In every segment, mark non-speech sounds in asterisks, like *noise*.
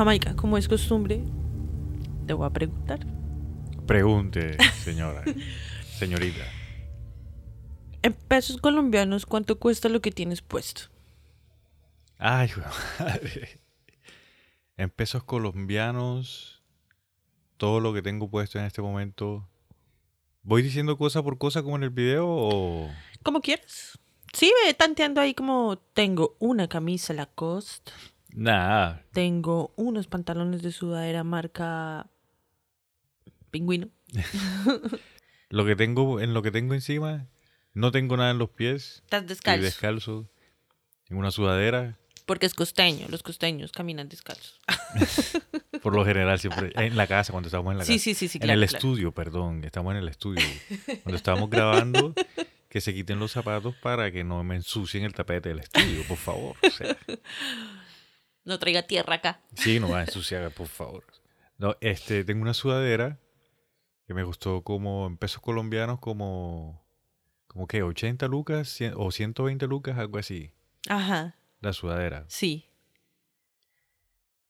Jamaica, como es costumbre, te voy a preguntar. Pregunte, *laughs* señora. Señorita. En pesos colombianos, ¿cuánto cuesta lo que tienes puesto? Ay, *laughs* madre. En pesos colombianos, todo lo que tengo puesto en este momento. ¿Voy diciendo cosa por cosa como en el video o.? Como quieras. Sí, ve tanteando ahí como tengo una camisa Lacoste, Nada. tengo unos pantalones de sudadera marca Pingüino. *laughs* Lo que tengo, en lo que tengo encima, no tengo nada en los pies. Estás descalzo. descalzo. En una sudadera. Porque es costeño, los costeños caminan descalzos. *laughs* Por lo general, siempre. En la casa, cuando estábamos en la Sí, casa. sí, sí, sí, en claro, el claro. estudio, perdón. Estamos en el estudio. Cuando estábamos grabando, que se quiten los zapatos para que no me ensucien el tapete del estudio, por favor. O sea, No traiga tierra acá. sí, no va a ensuciar, por favor. No, este, tengo una sudadera que me costó como en pesos colombianos, como. Como que 80 lucas o 120 lucas, algo así. Ajá, La sudadera. sí.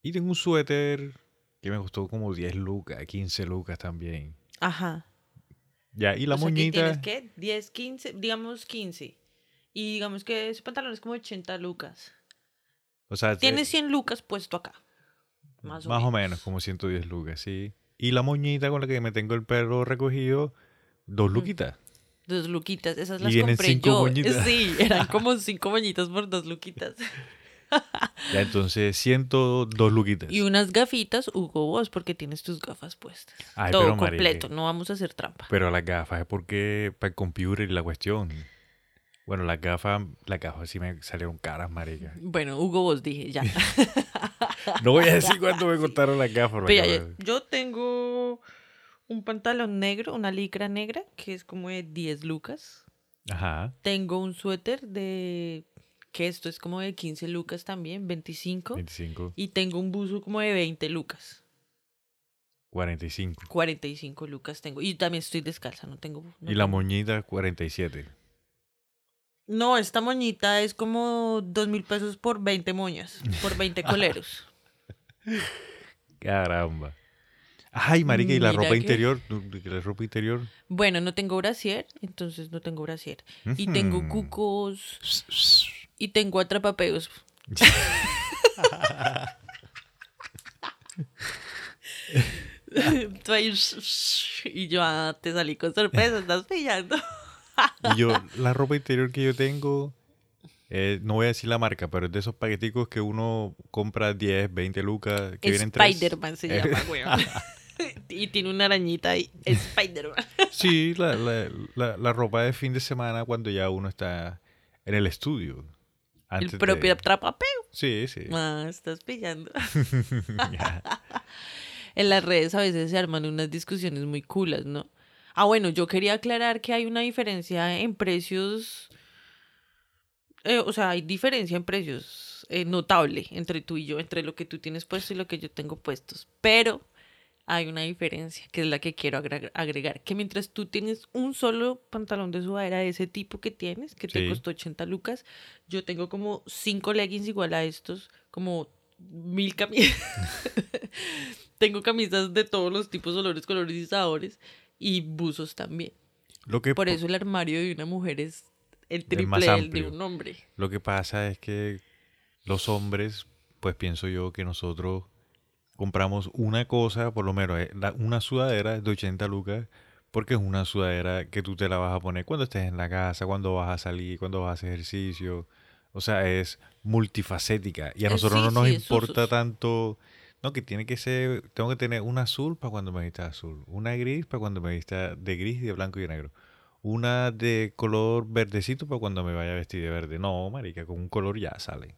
Y tengo un suéter que me costó como 10 lucas, 15 lucas también. Ajá. Ya, y la o sea, que moñita. ¿Tienes qué? 10, 15, digamos 15. Y digamos que ese pantalón es como 80 lucas. O sea, Tienes eh, 100 lucas puesto acá. Más, más o menos, como 110 lucas, sí. Y la moñita con la que me tengo el perro recogido, dos luquitas. Dos luquitas, esas Y las vienen compré cinco yo. moñitas. Sí, eran *laughs* como cinco moñitas por dos luquitas. Ya, entonces 102 luquitas. Y unas gafitas, Hugo Boss, porque tienes tus gafas puestas. Ay, Todo completo, no vamos a hacer trampa. Pero las gafas es porque para el computer y la cuestión. Bueno, las gafas, las gafas sí me salieron caras, marica. Bueno, Hugo Boss dije, ya. *laughs* No voy a decir *laughs* cuánto me costaron las gafas. Pero ya, yo tengo un pantalón negro, una licra negra, que es como de 10 lucas. Ajá. Tengo un suéter de, que esto es como de 15 lucas también, 25. 25, Y tengo un buzo como de 20 lucas. 45. 45 lucas tengo. Y también estoy descalza, no tengo... no Y la tengo- moñita, 47. No, esta moñita es como dos mil pesos por 20 moñas, por 20 coleros. *laughs* Caramba. Ay, marica, y la Mira ropa que- interior, la ropa interior. Bueno, no tengo brasier, entonces no tengo brasier. Y tengo Ujú. cucos y tengo atrapapeos. *laughs* *laughs* Tú ahí, y yo ah, te salí con sorpresa, estás pillando. Y yo, la ropa interior que yo tengo, eh, no voy a decir la marca, pero es de esos paqueticos que uno compra 10, 20 lucas, que vienen tres. Spider-Man se Eh, llama, weón. *laughs* y tiene una arañita ahí. Spider-Man. *laughs* Sí, la, la, la, la ropa de fin de semana cuando ya uno está en el estudio. Antes El propio de- atrapapeo. Sí, sí. Ah, estás pillando. *laughs* En las redes a veces se arman unas discusiones muy culas, ¿no? Ah, bueno, yo quería aclarar que hay una diferencia en precios. eh, o sea, hay diferencia en precios eh, notable entre tú y yo, entre lo que tú tienes puesto y lo que yo tengo puestos. Pero hay una diferencia, que es la que quiero agregar, que mientras tú tienes un solo pantalón de sudadera de ese tipo que tienes, que te costó 80 lucas, yo tengo como cinco leggings igual a estos, como mil camisas. *laughs* *laughs* tengo camisas de todos los tipos, olores, colores y sabores, y buzos también. Lo que Por po- eso el armario de una mujer es el triple del de un hombre. Lo que pasa es que los hombres, pues pienso yo que nosotros compramos una cosa, por lo menos eh, una sudadera de 80 lucas, porque es una sudadera que tú te la vas a poner cuando estés en la casa, cuando vas a salir, cuando vas a hacer ejercicio. O sea, es multifacética. Y a Eh, nosotros sí, no nos sí, importa tanto. No, que tiene que ser. Tengo que tener una azul para cuando me vista azul. Una gris para cuando me vista de gris, de blanco y de negro. Una de color verdecito para cuando me vaya a vestir de verde. No, marica, con un color ya sale.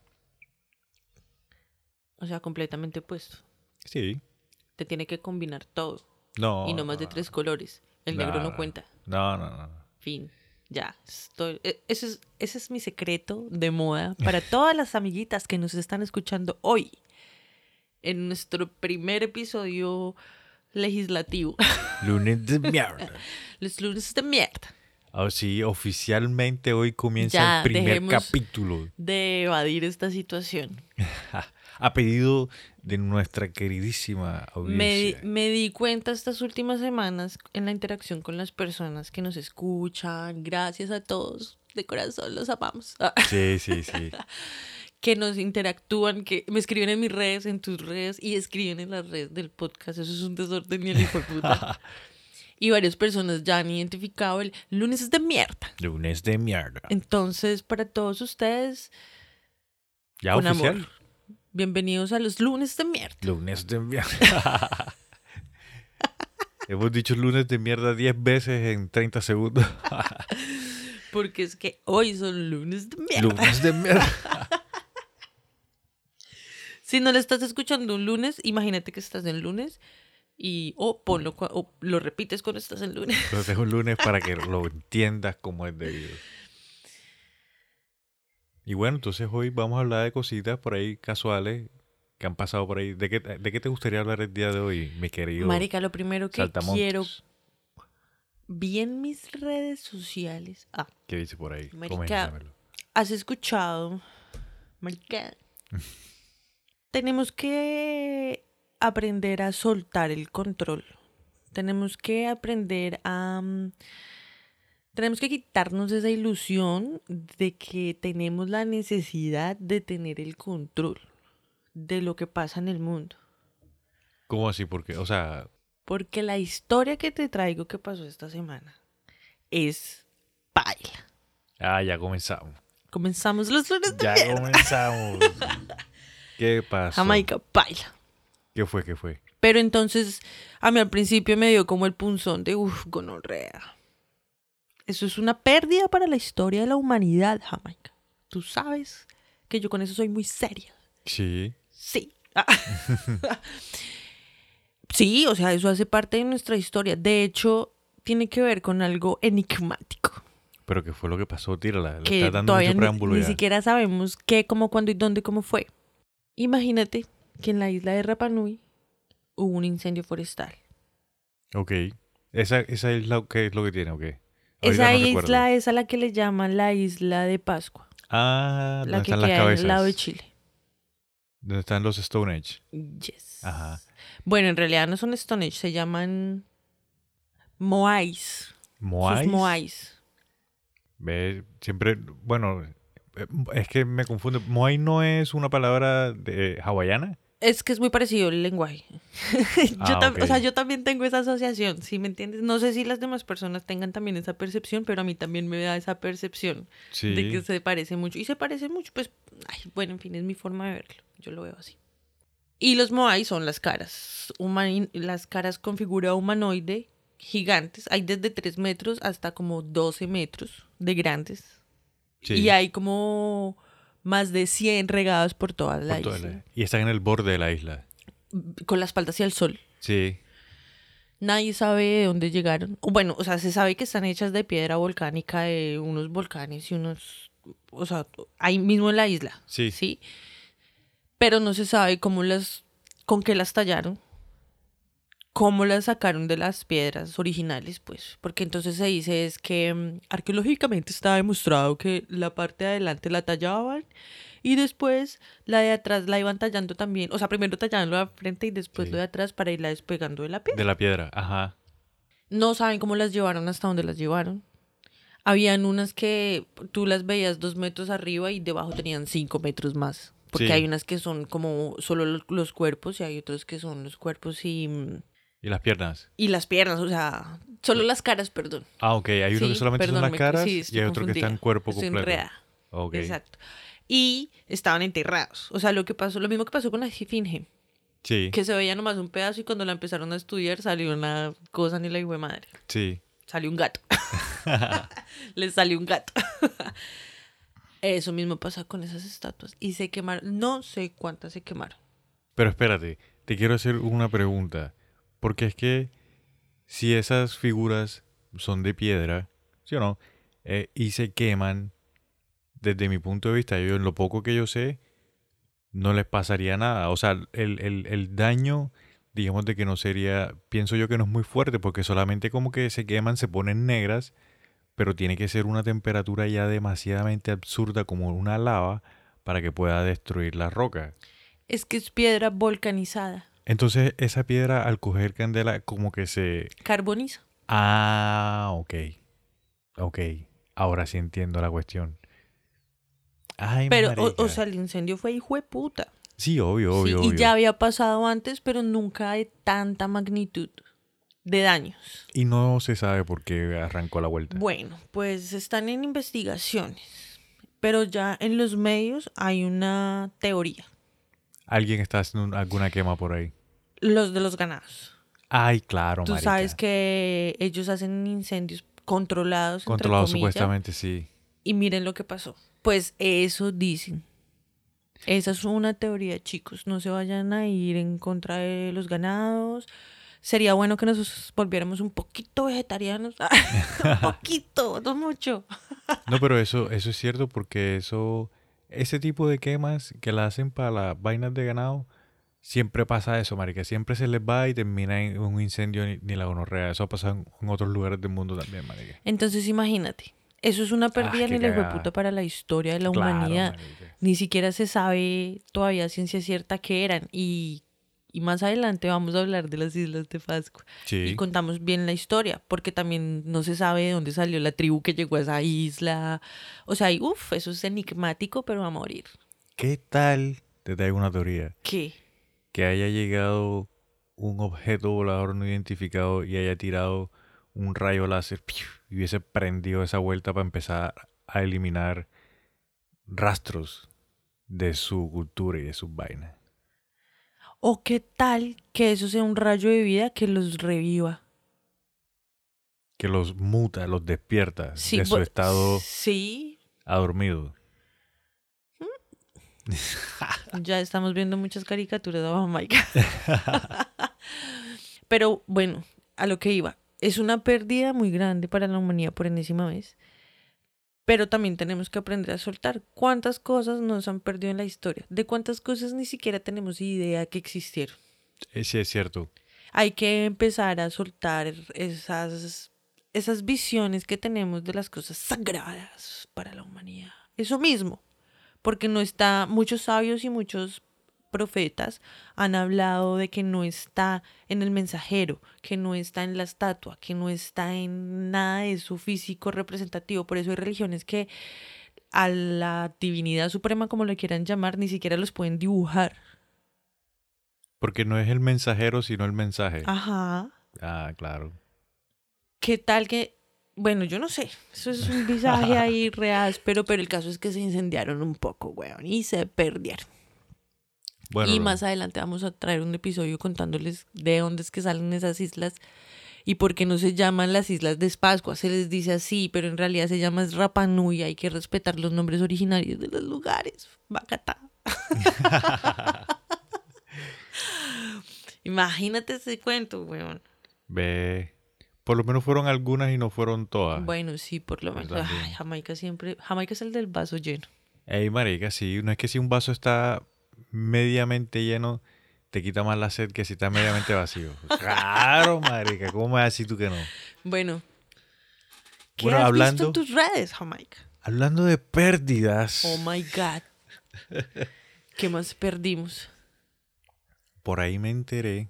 O sea, completamente puesto. Sí. Te tiene que combinar todo. No. y no más de tres colores. El negro no no. cuenta. No, no, no. Fin. Ya. Estoy... e- Ese es, ese es mi secreto de moda para todas las amiguitas que nos están escuchando hoy. En nuestro primer episodio legislativo. *laughs* Lunes de mierda. Los lunes de mierda. Ah, sí, oficialmente hoy comienza Ya, el primer capítulo. De evadir esta situación. *laughs* A pedido de nuestra queridísima Me, audiencia. di- me di cuenta estas últimas semanas en la interacción con las personas que nos escuchan. Gracias a todos. De corazón los amamos. Sí, sí, sí. *laughs* Que nos interactúan, que me escriben en mis redes, en tus redes y escriben en las redes del podcast. Eso es un desorden y el hijo de puta. *laughs* Y varias personas ya han identificado el lunes es de mierda. Lunes de mierda. Entonces, para todos ustedes, Ya con oficial. amor. Bienvenidos a los lunes de mierda. Lunes de mierda. *laughs* Hemos dicho lunes de mierda 10 veces en 30 segundos. *laughs* Porque es que hoy son lunes de mierda. lunes de mierda. Si no le estás escuchando un lunes, imagínate que estás en lunes y o ponlo cua- o lo repites cuando estás en lunes. Entonces es un lunes para que *laughs* lo entiendas como es debido. Y bueno, entonces hoy vamos a hablar de cositas por ahí casuales que han pasado por ahí. ¿De qué, de qué te gustaría hablar el día de hoy, mi querido Marica, lo primero que quiero vi en mis redes sociales. Ah, ¿Qué dice por ahí? Marica. ¿has escuchado? Marica. *laughs* Tenemos que aprender a soltar el control. Tenemos que aprender a... mm, Tenemos que quitarnos esa ilusión de que tenemos la necesidad de tener el control de lo que pasa en el mundo. ¿Cómo así? Porque, o sea, Porque la historia que te traigo que pasó esta semana es paila. ah, ya comenzamos. Comenzamos los lunes de Ya mierda. comenzamos. *laughs* ¿Qué pasó? Jamaica, paila. ¿Qué fue? ¿Qué fue? Pero entonces, a mí al principio me dio como el punzón de, uff, gonorrea. Eso es una pérdida para la historia de la humanidad, Jamaica. Tú sabes que yo con eso soy muy seria. Sí. Sí. *laughs* Sí, o sea, eso hace parte de nuestra historia. De hecho, tiene que ver con algo enigmático. ¿Pero qué fue lo que pasó? Tírala. Le que estás dando todavía mucho ni, preámbulo ni ya. siquiera sabemos qué, cómo, cuándo y dónde, cómo fue. Imagínate que en la isla de Rapa Nui hubo un incendio forestal. Ok. ¿Esa, esa isla qué es lo que tiene o qué? Esa recuerdo. isla es a la que le llaman la isla de Pascua, Ah, la ¿dónde que están las queda cabezas? al lado de Chile. ¿Dónde están los Stone Age? Yes. Ajá. Bueno, en realidad no son Stone Age, se llaman Moais. ¿Moais? Sus Moais. Ve, siempre, bueno, es que me confunde. Moai no es una palabra de, hawaiana. Es que es muy parecido el lenguaje. *laughs* yo Ah, O sea, yo también tengo esa asociación, ¿sí me entiendes? No sé si las demás personas tengan también esa percepción, pero a mí también me da esa percepción Sí. de que se parece mucho. Y se parece mucho, pues, ay, bueno, en fin, es mi forma de verlo. Yo lo veo así. Y los Moai son las caras. las caras con figura humanoide gigantes. Hay desde 3 metros hasta como 12 metros de grandes. Sí, Y hay como más de 100 regados por toda la por toda isla. la- y están en el borde de la isla. Con la espalda hacia el sol. Sí. Nadie sabe de dónde llegaron. Bueno, o sea, se sabe que están hechas de piedra volcánica de unos volcanes y unos... O sea, ahí mismo en la isla. Sí. Sí. Pero no se sabe cómo las... con qué las tallaron. Cómo las sacaron de las piedras originales, pues. Porque entonces se dice es que mm, arqueológicamente está demostrado que la parte de adelante la tallaban y después la de atrás la iban tallando también. O sea, primero tallaban lo de frente y después Sí. lo de atrás para irla despegando de la piedra. De la piedra, ajá. No saben cómo las llevaron hasta donde las llevaron. Habían unas que tú las veías dos metros arriba y debajo tenían cinco metros más. Porque Sí. hay unas que son como solo los, cuerpos y hay otras que son los cuerpos y, mm, Y las piernas. y las piernas, o sea, solo las caras, perdón. Ah, ok. Hay uno Sí, que solamente perdón, son las caras sí, y hay otro que está en cuerpo Estoy completo. enredada. Ok. Exacto. Y estaban enterrados. O sea, lo que pasó, lo mismo que pasó con la esfinge, Sí, que se veía nomás un pedazo y cuando la empezaron a estudiar salió una cosa ni la hijo de madre. sí. Salió un gato. *laughs* Le salió un gato. Eso mismo pasa con esas estatuas. Y se quemaron. No sé cuántas se quemaron. Pero espérate, te quiero hacer una pregunta. Porque es que si esas figuras son de piedra, ¿sí o no? Eh, y se queman, desde mi punto de vista, yo en lo poco que yo sé, no les pasaría nada. O sea, el, el, el daño, digamos de que no sería, pienso yo que no es muy fuerte, porque solamente como que se queman, se ponen negras, pero tiene que ser una temperatura ya demasiadamente absurda como una lava para que pueda destruir la roca. Es que es piedra volcanizada. Entonces, esa piedra al coger candela como que se... Carboniza. Ah, ok. Ok. Ahora sí entiendo la cuestión. Ay, Pero, o, o sea, el incendio fue hijo de puta. Sí, obvio, Sí, obvio, y obvio. ya había pasado antes, pero nunca de tanta magnitud de daños. Y no se sabe por qué arrancó la vuelta. Bueno, pues están en investigaciones, pero ya en los medios hay una teoría, Alguien está haciendo un- alguna quema por ahí. los de los ganados. Ay, claro, Tú marica. sabes que ellos hacen incendios controlados, entre Controlado comillas, supuestamente, sí. y miren lo que pasó. Pues eso dicen. Esa es una teoría, chicos. No se vayan a ir en contra de los ganados. Sería bueno que nos volviéramos un poquito vegetarianos. *laughs* un poquito, no mucho. No, pero eso, eso es cierto porque eso, ese tipo de quemas que la hacen para las vainas de ganado, siempre pasa eso, marica. Siempre se les va y termina en un incendio ni, ni la gonorrea. Eso ha pasado en, otros lugares del mundo también, marica. Entonces imagínate. Eso es una pérdida Ah, qué ni la puta para la historia de la Claro, humanidad. marica. Ni siquiera se sabe todavía ciencia cierta qué eran. Y, y más adelante vamos a hablar de las Islas de Pascua. y Sí. contamos bien la historia, porque también no se sabe de dónde salió la tribu que llegó a esa isla. O sea, y uff, eso es enigmático, pero va a morir. ¿Qué tal? Te traigo una teoría. ¿Qué? Que haya llegado un objeto volador no identificado y haya tirado un rayo láser y hubiese prendido esa vuelta para empezar a eliminar rastros de su cultura y de sus vainas. ¿O qué tal que eso sea un rayo de vida que los reviva? Que los muta, los despierta Sí, de su estado Sí, adormido. *laughs* ya estamos viendo muchas caricaturas de Jamaica. *laughs* Pero bueno, a lo que iba. Es una pérdida muy grande para la humanidad por enésima vez. Pero también tenemos que aprender a soltar. ¿Cuántas cosas nos han perdido en la historia? ¿De cuántas cosas ni siquiera tenemos idea que existieron? Eh, Sí, es cierto. Hay que empezar a soltar esas, esas visiones que tenemos de las cosas sagradas para la humanidad. Eso mismo. Porque no está, muchos sabios y muchos profetas han hablado de que no está en el mensajero, que no está en la estatua, que no está en nada de su físico representativo. Por eso hay religiones que a la divinidad suprema, como lo quieran llamar, ni siquiera los pueden dibujar. Porque no es el mensajero, sino el mensaje. Ajá. Ah, claro. ¿Qué tal que.? Bueno, yo no sé. Eso es un visaje ahí *laughs* real, pero, pero el caso es que se incendiaron un poco, weón, y se perdieron. Bueno, y más adelante vamos a traer un episodio contándoles de dónde es que salen esas islas y por qué no se llaman las islas de Pascua. Se les dice así, pero en realidad se llama Rapa Nui. Hay que respetar los nombres originarios de los lugares. Bacatá. *laughs* Imagínate ese cuento, weón. ve. Por lo menos fueron algunas y no fueron todas. Bueno, sí, por lo menos. Ay, Jamaica siempre. Jamaica es el del vaso lleno. Ey, marica, sí. No es que si un vaso está mediamente lleno, te quita más la sed que si está mediamente vacío. Claro, marica. ¿Cómo me vas a decir tú que no? Bueno. ¿Qué Bueno, has hablando- visto en tus redes, Jamaica? Hablando de pérdidas, Oh my God. ¿Qué más perdimos? por ahí me enteré.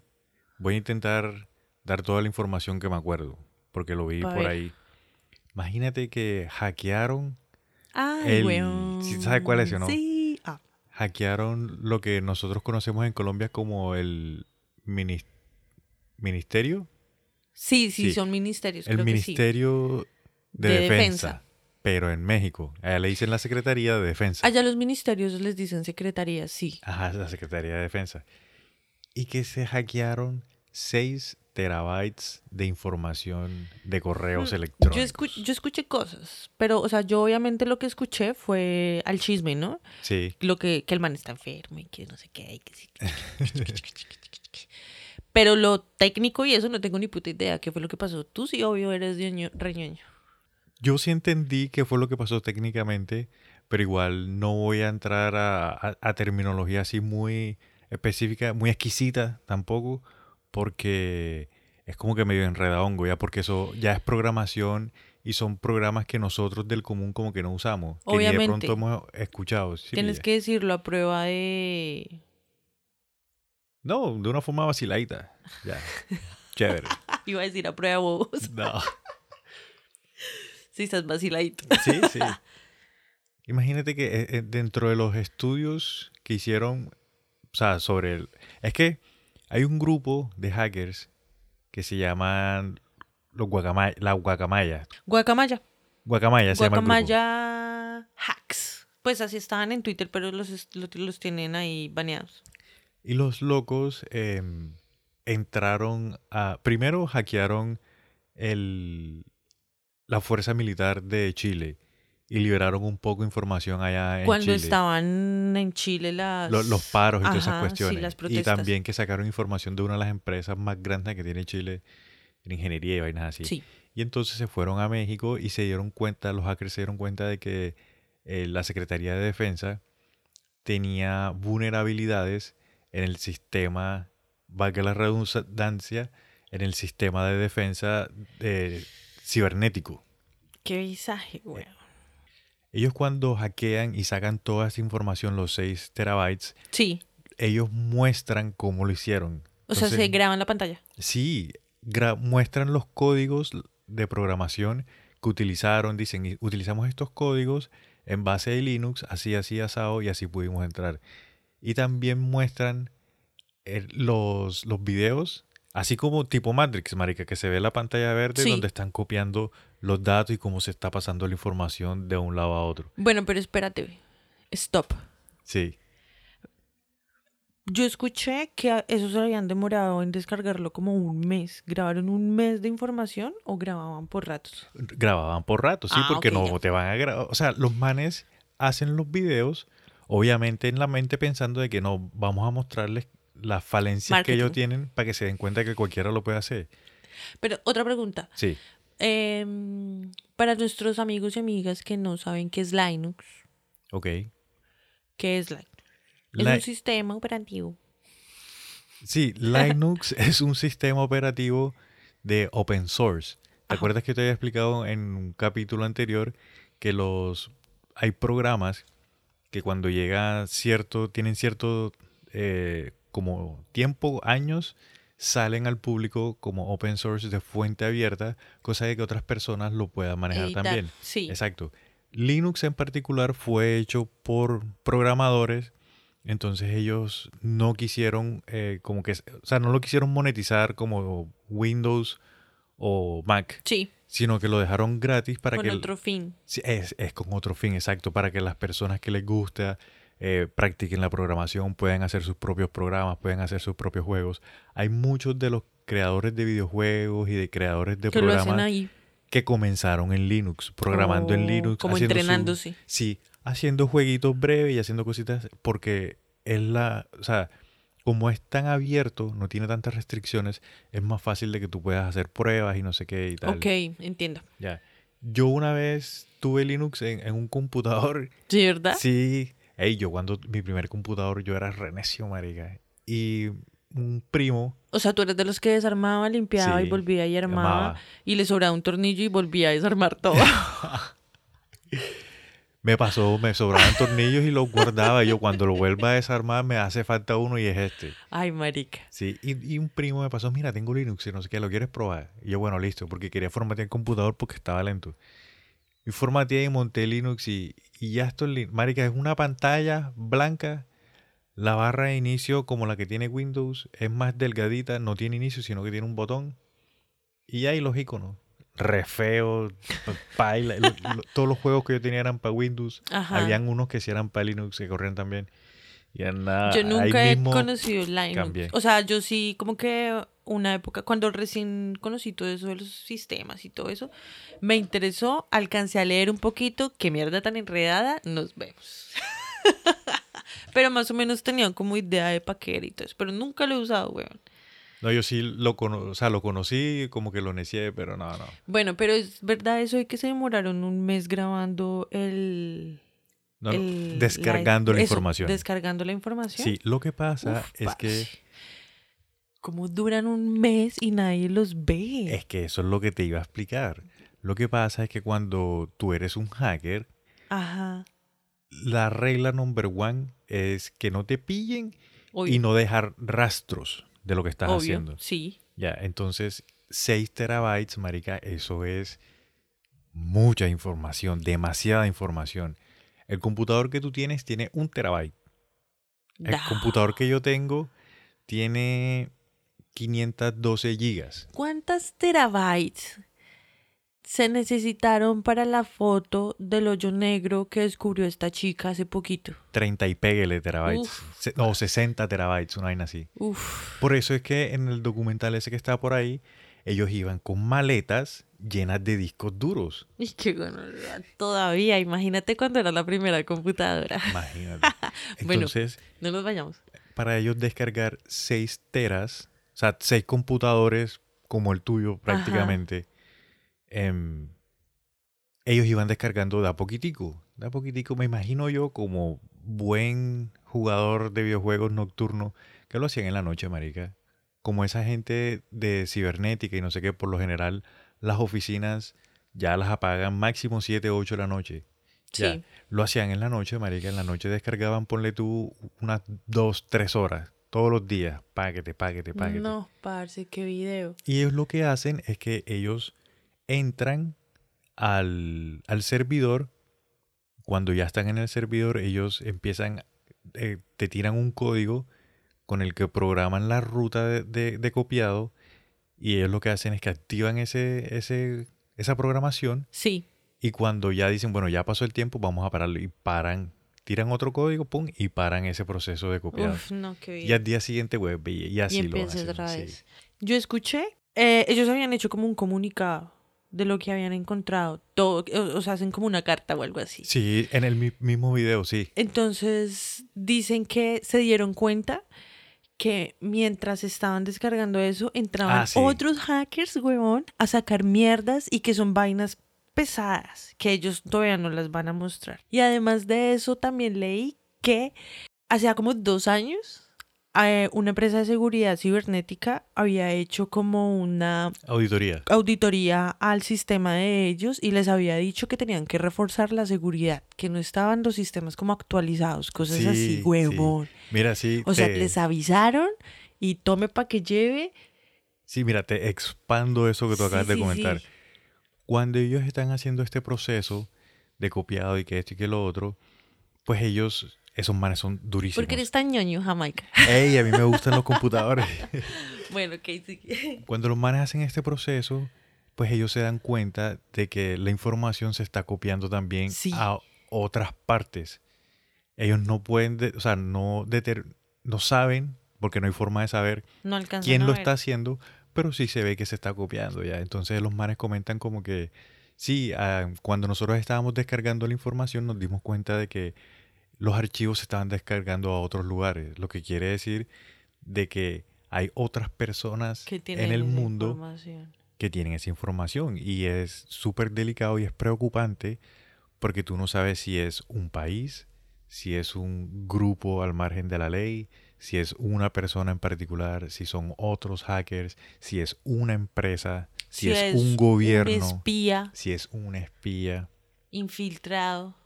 Voy a intentar dar toda la información que me acuerdo, porque lo vi por ver. ahí. Imagínate que hackearon, Ay, El- weón. ¿sí sabes cuál es o no? Sí. Hackearon lo que nosotros conocemos en Colombia como el minis- ministerio, sí, sí, Sí. son ministerios. el creo que sí. ministerio de, De defensa, defensa. pero en México. Allá le dicen la Secretaría de Defensa. Allá los ministerios les dicen secretaría, sí. Ajá, la Secretaría de Defensa. Y que se hackearon 6 terabytes de información de correos Mm, electrónicos. Yo, escu- yo escuché cosas, pero, o sea, yo obviamente lo que escuché fue al chisme, ¿no? Sí, Lo que, que el man está enfermo y que no sé qué. y que sí. Pero lo técnico y eso no tengo ni puta idea. ¿Qué fue lo que pasó? Tú sí, obvio, eres ñoño- reñoño. yo sí entendí qué fue lo que pasó técnicamente, pero igual no voy a entrar a, a- a terminología así muy específica, muy exquisita tampoco, porque es como que medio enredadongo, ya porque eso ya es programación y son programas que nosotros del común como que no usamos, que ni de Obviamente. pronto hemos escuchado. ¿sí Tienes que decirlo a prueba de, No, de una forma vaciladita. Ya. *laughs* Chévere. Iba a decir a prueba de bobos. No. Sí, estás vaciladito. Sí, sí. Imagínate que eh, eh, dentro de los estudios que hicieron, o sea, sobre el... Es que hay un grupo de hackers que se llaman los guacamaya, la guacamaya. Guacamaya. Guacamaya se llama el grupo. Guacamaya hacks. Pues así estaban en Twitter, pero los, los tienen ahí baneados. Y los locos em, entraron a... Primero hackearon el, la fuerza militar de Chile y liberaron un poco de información allá en Cuando Chile. estaban en Chile las... Lo- los paros y todas esas sí, cuestiones. las y también que sacaron información de una de las empresas más grandes que tiene Chile en ingeniería y vainas así. Sí. Y entonces se fueron a México y se dieron cuenta, los hackers se dieron cuenta de que eh, la Secretaría de Defensa tenía vulnerabilidades en el sistema, valga la redundancia, en el sistema de defensa eh, cibernético. Qué visaje, güey. Ellos cuando hackean y sacan toda esa información, los 6 terabytes, Sí. ellos muestran cómo lo hicieron. O sea, se Entonces, graba en la pantalla. Sí, muestran los códigos de programación que utilizaron. Dicen, "Y- utilizamos estos códigos en base de Linux, así, así, asado, y así pudimos entrar. Y también muestran eh, los, los videos, así como tipo Matrix, marica, que se ve la pantalla verde Sí. donde están copiando los datos y cómo se está pasando la información de un lado a otro. Bueno, pero espérate. Stop. Sí. Yo escuché que a- eso se habían demorado en descargarlo como un mes. ¿Grabaron un mes de información o grababan por ratos? grababan por rato, sí, Ah, porque no ya. te van a grabar. O sea, los manes hacen los videos, obviamente en la mente pensando de que no, vamos a mostrarles las falencias que ellos tienen para que se den cuenta que cualquiera lo puede hacer. Pero otra pregunta. Sí, Em, para nuestros amigos y amigas que no saben qué es Linux, ok. ¿qué es Linux? Es un sistema operativo. sí, Linux *laughs* es un sistema operativo de open source. ¿Te Ajá. acuerdas que te había explicado en un capítulo anterior que los hay programas que cuando llega cierto, tienen cierto eh, como tiempo, años, salen al público como open source de fuente abierta, cosa de que otras personas lo puedan manejar Editar. también. Sí. Exacto. Linux en particular fue hecho por programadores, entonces ellos no quisieron eh, como que, o sea, no lo quisieron monetizar como Windows o Mac, Sí, sino que lo dejaron gratis para con que el- otro fin. Es, es con otro fin, exacto, para que las personas que les gusta eh, practiquen la programación, puedan hacer sus propios programas, pueden hacer sus propios juegos. Hay muchos de los creadores de videojuegos y de creadores de Que programas que comenzaron en Linux, programando en Linux. Como haciendo su- entrenándose. sí, haciendo jueguitos breves y haciendo cositas, porque es la, o sea, como es tan abierto, no tiene tantas restricciones, es más fácil de que tú puedas hacer pruebas y no sé qué y tal. Ok, entiendo. Ya. Yo una vez tuve Linux en, en un computador. ¿Sí, verdad? Sí. Ey, yo cuando mi primer computador yo era renecio, marica. Y un primo O sea, tú eres de los que desarmaba, limpiaba y volvía y armaba. armaba. Y le sobraba un tornillo y volvía a desarmar todo. *laughs* me pasó, me sobraban tornillos y los guardaba. Y yo cuando lo vuelva a desarmar me hace falta uno y es este. Ay, marica. Sí. Y, y un primo me pasó, mira, tengo Linux y no sé qué, ¿lo quieres probar? Y yo, bueno, listo, porque quería formatear el computador porque estaba lento. Y formateé y monté Linux y, y ya esto, marica, es una pantalla blanca. La barra de inicio, como la que tiene Windows, es más delgadita, no tiene inicio, sino que tiene un botón. Y ahí los iconos. Re feo, *laughs* paila. lo- lo- todos los juegos que yo tenía eran para Windows. Ajá. Habían unos que sí eran para Linux, que corrían también. Y nada, Yo ahí nunca he mismo conocido Linux. cambié. O sea, yo sí, como que una época, cuando recién conocí todo eso de los sistemas y todo eso, me interesó, alcancé a leer un poquito, qué mierda tan enredada, nos vemos. *laughs* pero más o menos tenía como idea de pa' qué era y todo eso, pero nunca lo he usado, weón. No, yo sí lo, cono o sea, lo conocí, como que lo necié, pero no, no. Bueno, pero es verdad eso de que se demoraron un mes grabando el... No, el- descargando la, información. Descargando la información. Sí, lo que pasa Uf, es que. ¿Cómo duran un mes y nadie los ve? es que eso es lo que te iba a explicar. Lo que pasa es que cuando tú eres un hacker, Ajá. la regla number one es que no te pillen Obvio. y no dejar rastros de lo que estás Obvio, haciendo. Sí. Ya, entonces 6 terabytes, marica, eso es mucha información, demasiada información. El computador que tú tienes tiene un terabyte. El Da. computador que yo tengo tiene 512 gigas. ¿Cuántas terabytes se necesitaron para la foto del hoyo negro que descubrió esta chica hace poquito? 30 y pégale terabytes. Uf. No, 60 terabytes, una vaina así. Uf. Por eso es que en el documental ese que está por ahí, ellos iban con maletas llenas de discos duros. Y qué gonorrea, Todavía, imagínate cuando era la primera computadora. Imagínate. *laughs* Bueno. Entonces, No nos vayamos. para ellos descargar 6 teras, sea, 6 computadores como el tuyo prácticamente, em, ellos iban descargando de a poquitico. De a poquitico, me imagino yo como buen jugador de videojuegos nocturno, que lo hacían en la noche, marica. Como esa gente de cibernética y no sé qué, por lo general las oficinas ya las apagan máximo 7, 8 de la noche. Ya. Lo hacían en la noche, marica. En la noche descargaban, ponle tú, unas dos, tres horas. Todos los días. Páguete, páguete, páguete. No, parce, qué video. Y ellos lo que hacen es que ellos entran al, al servidor. Cuando ya están en el servidor, ellos empiezan, eh, te tiran un código con el que programan la ruta de, de- de copiado. Y ellos lo que hacen es que activan ese, ese, esa programación Sí. y cuando ya dicen, bueno, ya pasó el tiempo, vamos a pararlo. Y paran, tiran otro código, pum, y paran ese proceso de copiado. Uf, no, qué Y video. al día siguiente, güey, y, y así y lo hacen. otra sí. vez. Yo escuché, eh, ellos habían hecho como un comunicado de lo que habían encontrado. Todo, o, sea, hacen como una carta o algo así. Sí, en el mi- mismo video, sí. Entonces dicen que se dieron cuenta que mientras estaban descargando eso, entraban Ah, sí. otros hackers, huevón, a sacar mierdas y que son vainas pesadas, que ellos todavía no las van a mostrar. Y además de eso, también leí que hacía como dos años, eh, una empresa de seguridad cibernética había hecho como una Auditoría. auditoría al sistema de ellos y les había dicho que tenían que reforzar la seguridad, que no estaban los sistemas como actualizados, cosas Sí, así, sí. huevón. Mira, sí. O sea, les avisaron y tome para que lleve. Sí, mira, te expando eso que tú Sí, acabas de sí, comentar. Cuando ellos están haciendo este proceso de copiado y que esto y que lo otro, pues ellos, esos manes son durísimos. Porque eres tan ñoño, Jamaica. Ey, a mí me gustan los *laughs* computadores. *laughs* bueno, ok, sí. *laughs* Cuando los manes hacen este proceso, pues ellos se dan cuenta de que la información se está copiando también Sí. a otras partes. Ellos no pueden, de- o sea, no, deter- no saben, porque no hay forma de saber No quién lo está haciendo, pero sí se ve que se está copiando ya. Entonces los manes comentan como que, sí, ah, cuando nosotros estábamos descargando la información nos dimos cuenta de que los archivos se estaban descargando a otros lugares, lo que quiere decir de que hay otras personas que en el mundo que tienen esa información y es súper delicado y es preocupante porque tú no sabes si es un país, si es un grupo al margen de la ley, si es una persona en particular, si son otros hackers, si es una empresa, si, es, un gobierno, Un espía si es un espía. infiltrado.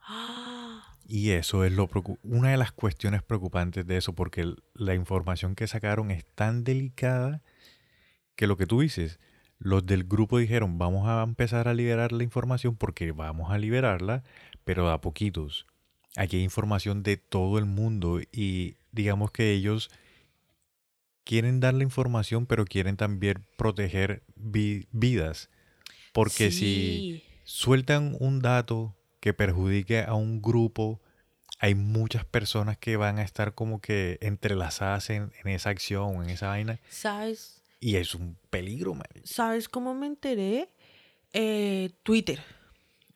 ¡Ah! Y eso es lo una de las cuestiones preocupantes de eso, porque la información que sacaron es tan delicada que lo que tú dices, los del grupo dijeron, vamos a empezar a liberar la información porque vamos a liberarla, pero a poquitos. Aquí hay información de todo el mundo y digamos que ellos quieren dar la información, pero quieren también proteger vi- vidas. Porque si sueltan un dato que perjudique a un grupo, hay muchas personas que van a estar como que entrelazadas en, en esa acción, en esa vaina, ¿Sabes? y es un peligro, man. ¿Sabes cómo me enteré? Eh, Twitter.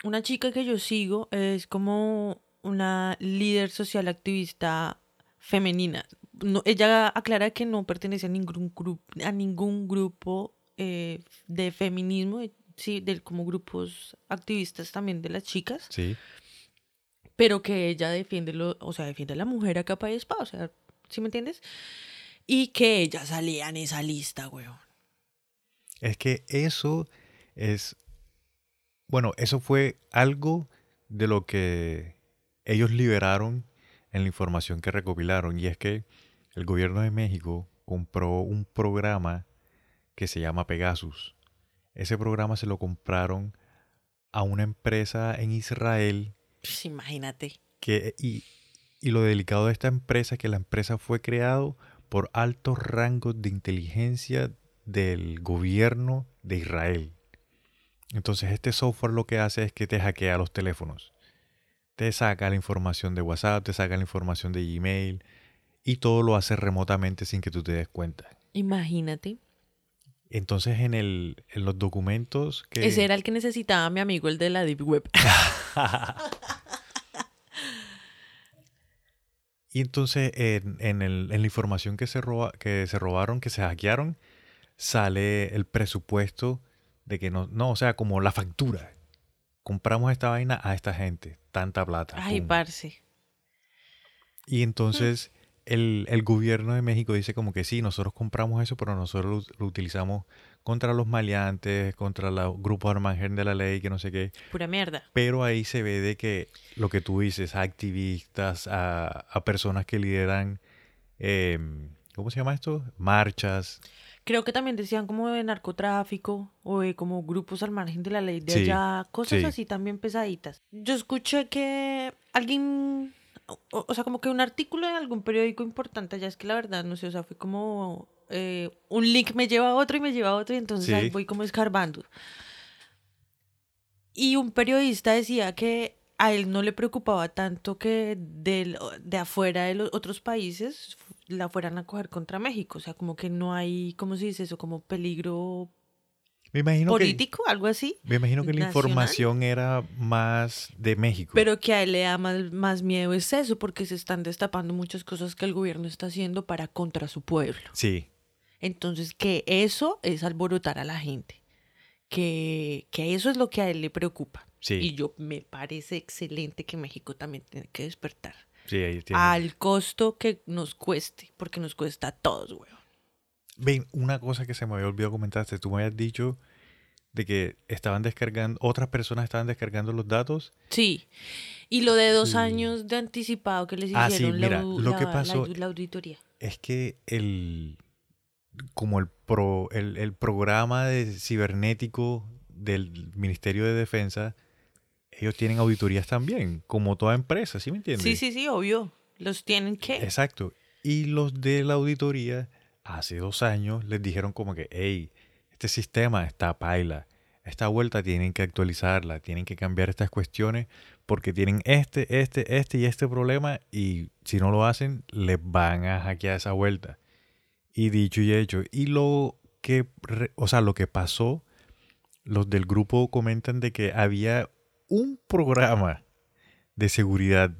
Una chica que yo sigo es como una líder social activista femenina. No, ella aclara que no pertenece a ningún grupo, a ningún grupo eh, de feminismo, eh, sí, de, como grupos activistas también de las chicas, Sí, pero que ella defiende lo, o sea, defiende a la mujer a capa y espada, o sea, ¿sí me entiendes? Y que ella salía en esa lista, weón. es que eso es, bueno, eso fue algo de lo que ellos liberaron en la información que recopilaron, y es que el gobierno de México compró un programa que se llama Pegasus. Ese programa se lo compraron a una empresa en Israel Pues imagínate. que, y, y lo delicado de esta empresa es que la empresa fue creado por altos rangos de inteligencia del gobierno de Israel. Entonces este software lo que hace es que te hackea los teléfonos. Te saca la información de WhatsApp, te saca la información de Gmail y todo lo hace remotamente sin que tú te des cuenta. Imagínate. Entonces en, el, en los documentos que... Ese era el que necesitaba mi amigo, el de la Deep Web. *laughs* Y entonces en, en el- en la información que se, roba, que se robaron, que se hackearon, sale el presupuesto de que no, no, o sea, como la factura. Compramos esta vaina a esta gente, tanta plata. Ay, pum. parce. Y entonces el, el gobierno de México dice como que sí, nosotros compramos eso, pero nosotros lo, lo utilizamos contra los maleantes, contra los grupos al margen de la ley, que no sé qué. Pura mierda. Pero ahí se ve de que lo que tú dices, a activistas, a, a personas que lideran, em, ¿cómo se llama esto? Marchas. Creo que también decían como de narcotráfico o de como grupos al margen de la ley de Sí, allá, cosas sí. así también pesaditas. Yo escuché que alguien, o, o sea, como que un artículo de algún periódico importante, ya es que la verdad, no sé, o sea, fue como eh, un link me lleva a otro y me lleva a otro y entonces Sí. ahí voy como escarbando. Y un periodista decía que a él no le preocupaba tanto que del- de afuera de los otros países la fueran a coger contra México. O sea, como que no hay, ¿cómo se dice eso? Como peligro Me imagino que, político, algo así. me imagino que la nacional. información era más de México. Pero que a él le da más, más miedo es eso, porque se están destapando muchas cosas que el gobierno está haciendo para contra su pueblo. Sí, Entonces, que eso es alborotar a la gente. Que, que eso es lo que a él le preocupa. sí, Y yo me parece excelente que México también tiene que despertar. Sí, ahí tiene. Al costo que nos cueste, porque nos cuesta a todos, weón. Ven, una cosa que se me había olvidado comentarte, tú me habías dicho de que estaban descargando, otras personas estaban descargando los datos. Sí. Y lo de dos Sí. años de anticipado que les Ah, sí, hicieron mira, la, lo que la- pasó- la auditoría. Es que el como el pro, el, el programa de cibernético del Ministerio de Defensa, ellos tienen auditorías también, como toda empresa, ¿sí me entiendes? Sí, sí, sí, obvio. Los tienen que. Exacto. Y los de la auditoría, hace dos años, les dijeron como que, hey, este sistema está paila. Esta vuelta tienen que actualizarla, tienen que cambiar estas cuestiones porque tienen este, este, este y este problema y si no lo hacen, les van a hackear esa vuelta. Y dicho y hecho. Y lo que, o sea, lo que pasó, los del grupo comentan de que había un programa de seguridad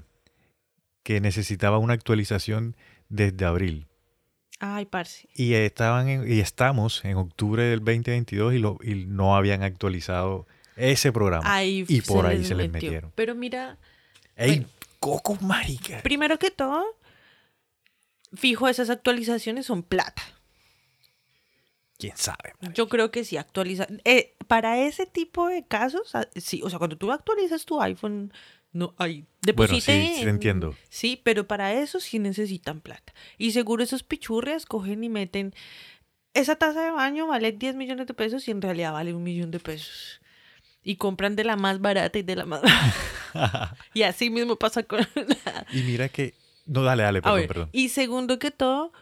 que necesitaba una actualización desde abril. Ay, parce. Y estaban en- y estamos en octubre del 2022 y, lo, y no habían actualizado ese programa. Ahí y por ahí se les metió. metieron. Pero mira, ¡Ey, bueno. coco marica! primero que todo, fijo, esas actualizaciones son plata. ¿Quién sabe? Yo creo que sí actualiza. eh, para ese tipo de casos, ah, sí, o sea, cuando tú actualizas tu iPhone, no hay Bueno, deposite sí, sí te en- entiendo. Sí, pero para eso sí necesitan plata. Y seguro esos pichurrias cogen y meten. Esa taza de baño vale 10 millones de pesos y en realidad vale un millón de pesos. Y compran de la más barata y de la más. *laughs* *laughs* y así mismo pasa con. y mira que... No, dale, dale, perdón, ver, perdón. y segundo que todo,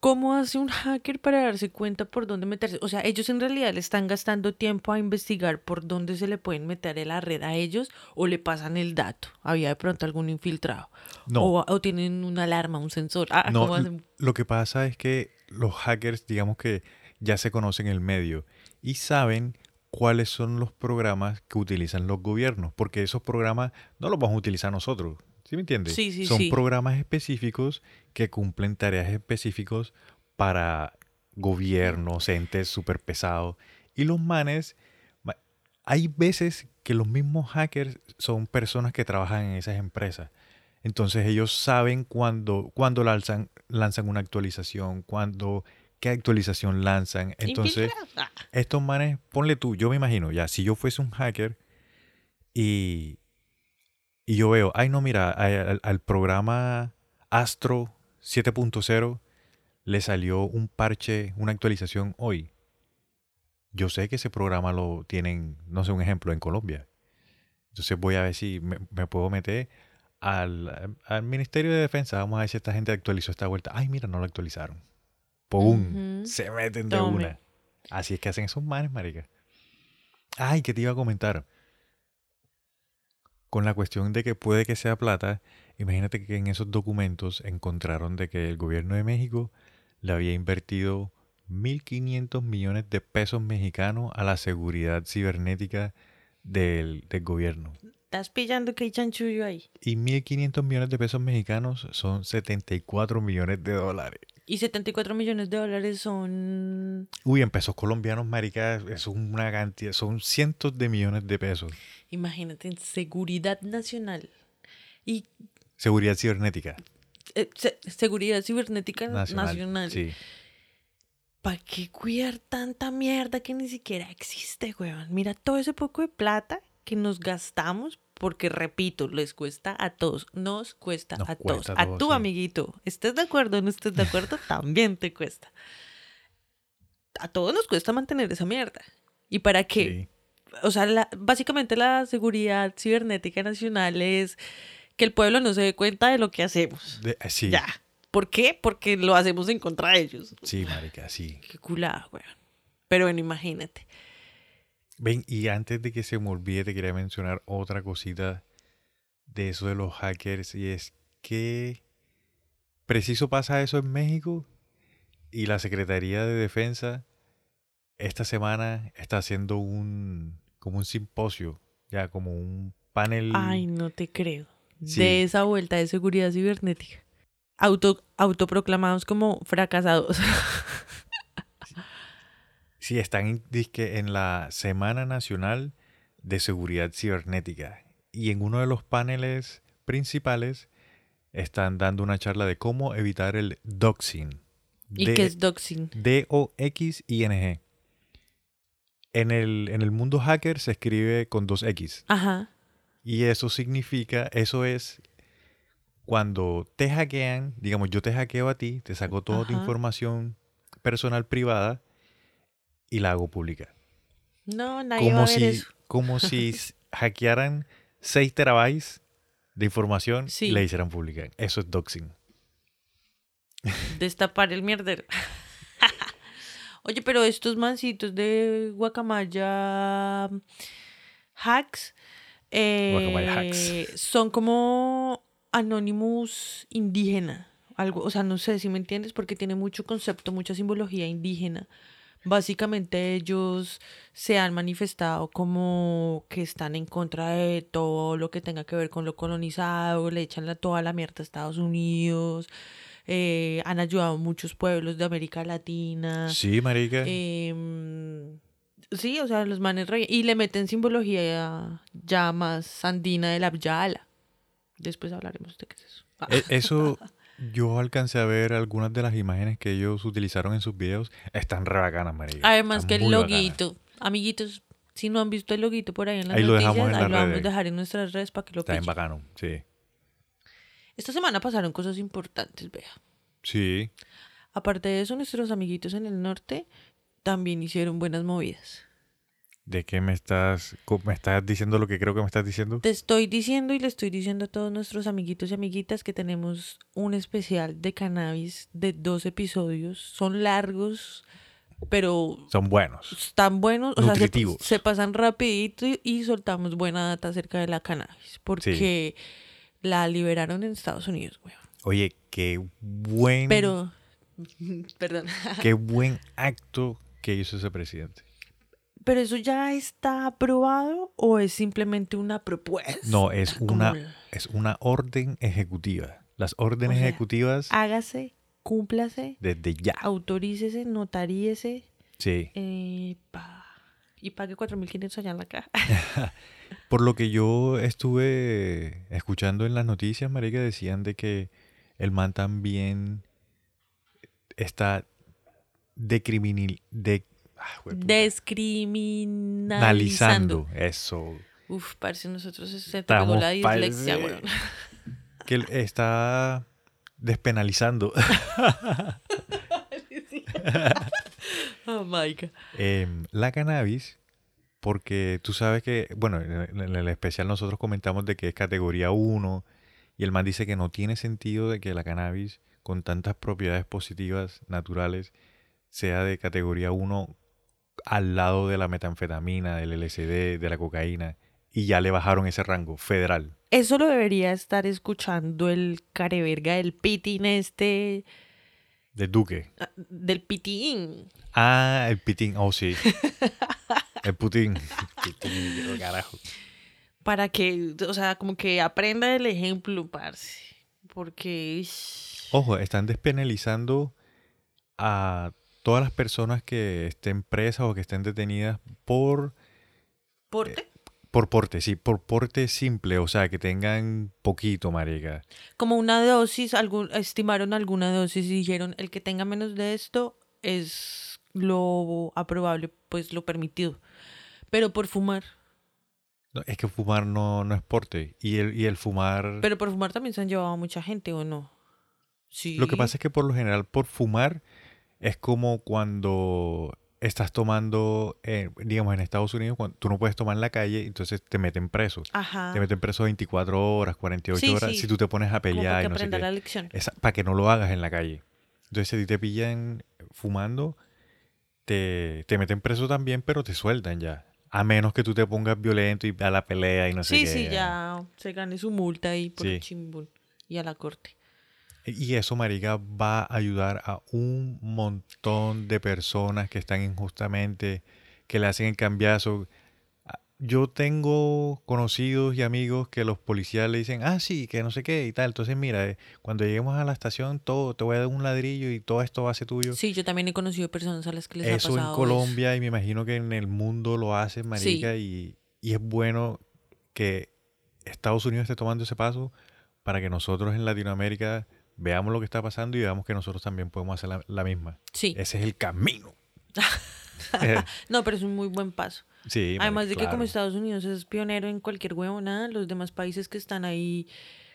¿cómo hace un hacker para darse cuenta por dónde meterse? O sea, ellos en realidad le están gastando tiempo a investigar por dónde se le pueden meter en la red a ellos o le pasan el dato. Había de pronto algún infiltrado. No. O, o tienen una alarma, un sensor. Ah, No, ¿cómo hacen? lo que pasa es que los hackers, digamos que ya se conocen el medio y saben cuáles son los programas que utilizan los gobiernos, porque esos programas no los vamos a utilizar nosotros, ¿sí me entiendes? Sí, sí, son sí. programas específicos que cumplen tareas específicos para gobiernos, entes súper pesados. Y los manes, ma- hay veces que los mismos hackers son personas que trabajan en esas empresas. Entonces ellos saben cuándo, cuándo lanzan, lanzan una actualización, cuándo, qué actualización lanzan. Entonces. Ah, estos manes, ponle tú, yo me imagino, ya, si yo fuese un hacker y, y yo veo, ay no, mira, al, al programa Astro 7.0 le salió un parche, una actualización hoy. Yo sé que ese programa lo tienen, no sé, un ejemplo, en Colombia. Entonces voy a ver si me, me puedo meter al, al, Ministerio de Defensa. Vamos a ver si esta gente actualizó esta vuelta. Ay, mira, no lo actualizaron. ¡Pum! Se meten de Tome. una. Así es que hacen esos manes, marica. Ay, que te iba a comentar. Con la cuestión de que puede que sea plata, imagínate que en esos documentos encontraron de que el gobierno de México le había invertido 1.500 millones de pesos mexicanos a la seguridad cibernética del, del gobierno. Estás pillando que hay chanchullo ahí. Y 1.500 millones de pesos mexicanos son 74 millones de dólares. Y 74 millones de dólares son... Uy, en pesos colombianos, marica, es una cantidad, son cientos de millones de pesos. Imagínate, en seguridad nacional. Y Seguridad cibernética eh, se- seguridad cibernética nacional. nacional. Sí. ¿Para qué cuidar tanta mierda que ni siquiera existe, weón? Mira todo ese poco de plata que nos gastamos porque, repito, les cuesta a todos. Nos cuesta Nos a cuesta todos. a tu sí. amiguito. ¿Estés de acuerdo o no estés de acuerdo? *laughs* También te cuesta. A todos nos cuesta mantener esa mierda. ¿Y para qué? sí. O sea, la- básicamente la seguridad cibernética nacional es que el pueblo no se dé cuenta de lo que hacemos. De- eh, sí. Ya. ¿Por qué? Porque lo hacemos en contra de ellos. Sí, marica, sí. Qué culada, weón. Pero bueno, imagínate. Ven, y antes de que se me olvide, te quería mencionar otra cosita de eso de los hackers, y es que preciso pasa eso en México y la Secretaría de Defensa esta semana está haciendo un como un simposio, ya como un panel. Ay, no te creo. Sí. De esa vuelta de seguridad cibernética. Auto, autoproclamados como fracasados. *laughs* Sí, están en, dizque en la Semana Nacional de Seguridad Cibernética. Y en uno de los paneles principales están dando una charla de cómo evitar el doxing. ¿Y D- qué es doxing? D-O-X-I-N-G. En el, en el mundo hacker se escribe con dos X. Ajá. Y eso significa, eso es cuando te hackean, digamos, yo te hackeo a ti, te saco toda tu información personal privada y la hago pública. No, nadie va Como a ver si, eso. como si *laughs* hackearan 6 terabytes de información Sí. y la hicieran pública. Eso es doxing. Destapar el mierdero. *laughs* Oye, pero estos mancitos de Guacamaya hacks, eh, Guacamaya hacks. son como Anonymous indígena. Algo, o sea, no sé si me entiendes, porque tiene mucho concepto, mucha simbología indígena. Básicamente ellos se han manifestado como que están en contra de todo lo que tenga que ver con lo colonizado, le echan la, toda la mierda a Estados Unidos, eh, han ayudado a muchos pueblos de América Latina. Sí, marica. Em, sí, o sea, los manes re- Y le meten simbología ya más andina de la Yala. Después hablaremos de qué es eso. Ah, E- Eso, *laughs* yo alcancé a ver algunas de las imágenes que ellos utilizaron en sus videos. Están re bacanas, marica. Además que el bacanas. loguito. Amiguitos, si no han visto el loguito por ahí en las Ahí lo noticias, dejamos en ahí las lo vamos a dejar en nuestras redes para que lo Está bien bacano, sí. Esta semana pasaron cosas importantes, vea. Sí. Aparte de eso, nuestros amiguitos en el norte también hicieron buenas movidas. ¿De qué me estás, me estás diciendo lo que creo que me estás diciendo? Te estoy diciendo y le estoy diciendo a todos nuestros amiguitos y amiguitas que tenemos un especial de cannabis de dos episodios. Son largos, pero Son buenos. están buenos. O sea, se, Nutritivos. se pasan rapidito y, y soltamos buena data acerca de la cannabis. Porque la liberaron en Estados Unidos, weón. Oye, qué buen, Pero, *laughs* perdón. qué *laughs* buen acto que hizo ese presidente. ¿Pero eso ya está aprobado o es simplemente una propuesta? No, es una, es una orden ejecutiva. Las órdenes O sea, ejecutivas Hágase, cúmplase, desde ya. autorícese, notaríese Sí. eh, pa- y pague 4.500 allá en la caja. *laughs* Por lo que yo estuve escuchando en las noticias, marica, decían de que el man también está decriminal... De, ah. Descriminalizando. Eso. Uf, parece nosotros se te Estamos pegó la dislexia, weón. *laughs* Que está despenalizando. *laughs* *laughs* Oh my God. Em, la cannabis, porque tú sabes que, bueno, en en el especial nosotros comentamos de que es categoría 1 y el man dice que no tiene sentido de que la cannabis con tantas propiedades positivas naturales sea de categoría 1 al lado de la metanfetamina, del LSD, de la cocaína y ya le bajaron ese rango federal. Eso lo debería estar escuchando el careverga del pitín este, De Duque. ah, del pitín. Ah, el pitín. Oh, sí. *laughs* El putín. Pitín, carajo. Para que, o sea, como que aprenda del ejemplo, parce. Porque... Ojo, están despenalizando a todas las personas que estén presas o que estén detenidas por, ¿Porte? por porte, sí, por porte simple, o sea, que tengan poquito, marica. Como una dosis, algún, estimaron alguna dosis y dijeron, el que tenga menos de esto es lo aprobable, pues lo permitido. Pero por fumar. No, es que fumar no, no es porte. Y el, y el fumar... Pero por fumar también se han llevado a mucha gente, ¿o no? Sí. Lo que pasa es que por lo general, por fumar, es como cuando estás tomando, eh, digamos, en Estados Unidos, cuando tú no puedes tomar en la calle, entonces te meten preso. Ajá. Te meten preso 24 horas, 48 Sí, horas, sí. si tú te pones a Como para pelear que y no sé aprenda qué. la lección. para que no lo hagas en la calle. Entonces, si te pillan fumando, te, te meten preso también, pero te sueltan ya. A menos que tú te pongas violento y a la pelea y no sé Sí, qué. sí, ya se gane su multa ahí por Sí. el chimbul y a la corte. Y eso, marica, va a ayudar a un montón de personas que están injustamente, que le hacen el cambiazo. Ah, Yo tengo conocidos y amigos que los policías le dicen, ah, sí, que no sé qué y tal. Entonces, mira, eh, cuando lleguemos a la estación, todo, te voy a dar un ladrillo y todo esto va a ser tuyo. Sí, yo también he conocido personas a las que les ha eso pasado en Colombia y me imagino que en el mundo lo hacen, marica, y, y es bueno que Estados Unidos esté tomando ese paso para que nosotros en Latinoamérica veamos lo que está pasando y veamos que nosotros también podemos hacer la, la misma. Sí. Ese es el camino. *laughs* No, pero es un muy buen paso. sí, Además de que como. Estados Unidos es pionero en cualquier huevonada, los demás países que están ahí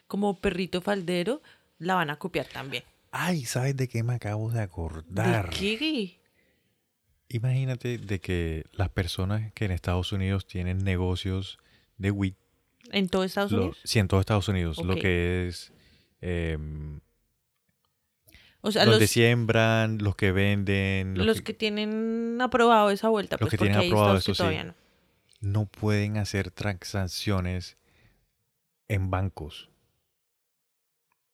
como perrito faldero la van a copiar también. Ay, ¿sabes de qué me acabo de ¿De acordar? qué? Imagínate de que las personas que en Estados Unidos tienen negocios de weed, ¿En todo Estados lo- Unidos? sí, en todo Estados Unidos, lo que es em, O sea, donde los, siembran, los que venden, los, los que, que tienen aprobado esa vuelta, Los pues que tienen aprobado que eso, sí. no. no pueden hacer transacciones en bancos.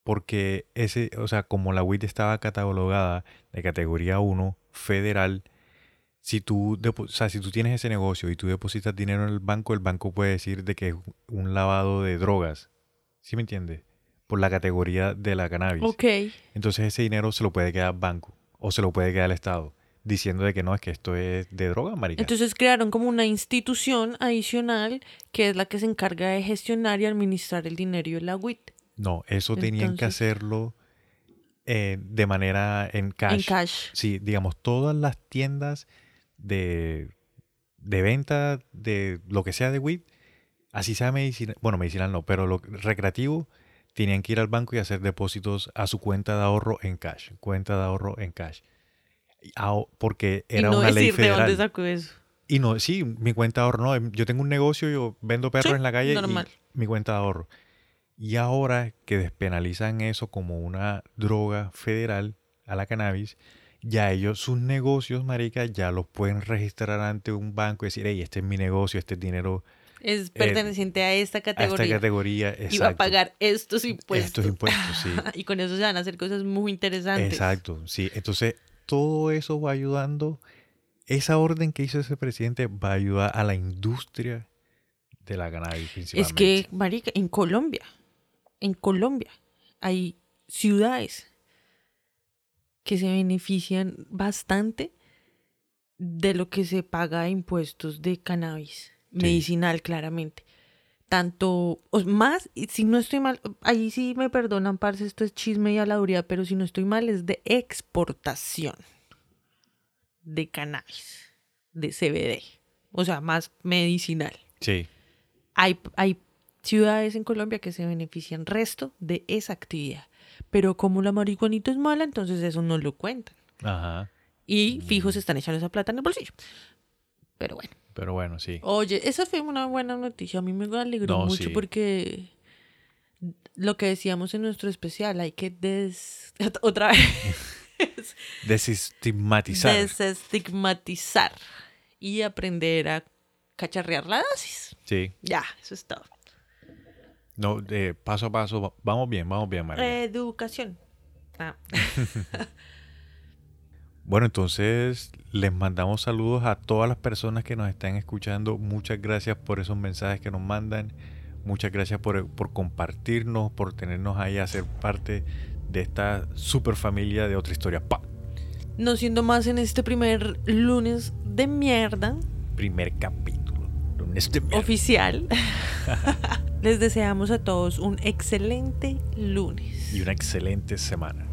Porque ese, o sea, como la WIT estaba catalogada de categoría 1 federal, si tú, o sea, si tú tienes ese negocio y tú depositas dinero en el banco, el banco puede decir de que es un lavado de drogas. ¿Sí me entiendes? Por la categoría de la cannabis. Ok. Entonces ese dinero se lo puede quedar banco o se lo puede quedar el Estado, diciendo de que no, es que esto es de droga, marica. Entonces crearon como una institución adicional que es la que se encarga de gestionar y administrar el dinero y el WIT no, eso tenían que hacerlo eh, de manera en cash. en cash. Sí, digamos, todas las tiendas de, de venta de lo que sea de weed, así sea medicinal, bueno, medicinal no, pero lo recreativo, tenían que ir al banco y hacer depósitos a su cuenta de ahorro en cash, cuenta de ahorro en cash. Y aho- Porque Y era no una ley decir de dónde federal. sacó eso. Y no, sí, mi cuenta de ahorro, no, em, yo tengo un negocio, yo vendo perros Sí, en la calle normal. y mi cuenta de ahorro. Y ahora que despenalizan eso como una droga federal a la cannabis, ya ellos, sus negocios, marica, ya los pueden registrar ante un banco y decir, hey, este es mi negocio, este es dinero Es perteneciente a esta a esta categoría. categoría. y va a pagar estos impuestos. Estos impuestos, sí. *laughs* y con eso se van a hacer cosas muy interesantes. Exacto, sí. Entonces, todo eso va ayudando. Esa orden que hizo ese presidente va a ayudar a la industria de la cannabis Es principalmente. que, marica, en Colombia, en Colombia hay ciudades que se benefician bastante de lo que se paga de impuestos de cannabis medicinal, claramente. Tanto, o más, y si no estoy mal, ahí sí me perdonan, parce, esto es chisme y habladuría, pero si no estoy mal, es de exportación de cannabis, de CBD, o sea, más medicinal Sí, hay, hay ciudades en Colombia que se benefician resto de esa actividad. Pero como la marihuanita es mala, entonces eso no lo cuentan. ajá. Y fijos están echando esa plata en el bolsillo. Pero bueno. Pero bueno, sí. Oye, esa fue una buena noticia. A mí me alegró No, mucho sí. porque lo que decíamos en nuestro especial, hay que des... *laughs* otra vez *laughs* Desestigmatizar. desestigmatizar y aprender a cacharrear la dosis. Sí. Ya, eso es todo. No, eh, paso a paso. va- Vamos bien, vamos bien, María. Educación. Ah. *laughs* Bueno, entonces les mandamos saludos a todas las personas que nos están escuchando. Muchas gracias por esos mensajes que nos mandan. Muchas gracias por, por compartirnos, por tenernos ahí a ser parte de esta super familia de otra historia. Pa. No siendo más en este primer lunes de mierda Primer capítulo. Lunes de mierda. oficial. *laughs* Les deseamos a todos un excelente lunes. Y una excelente semana.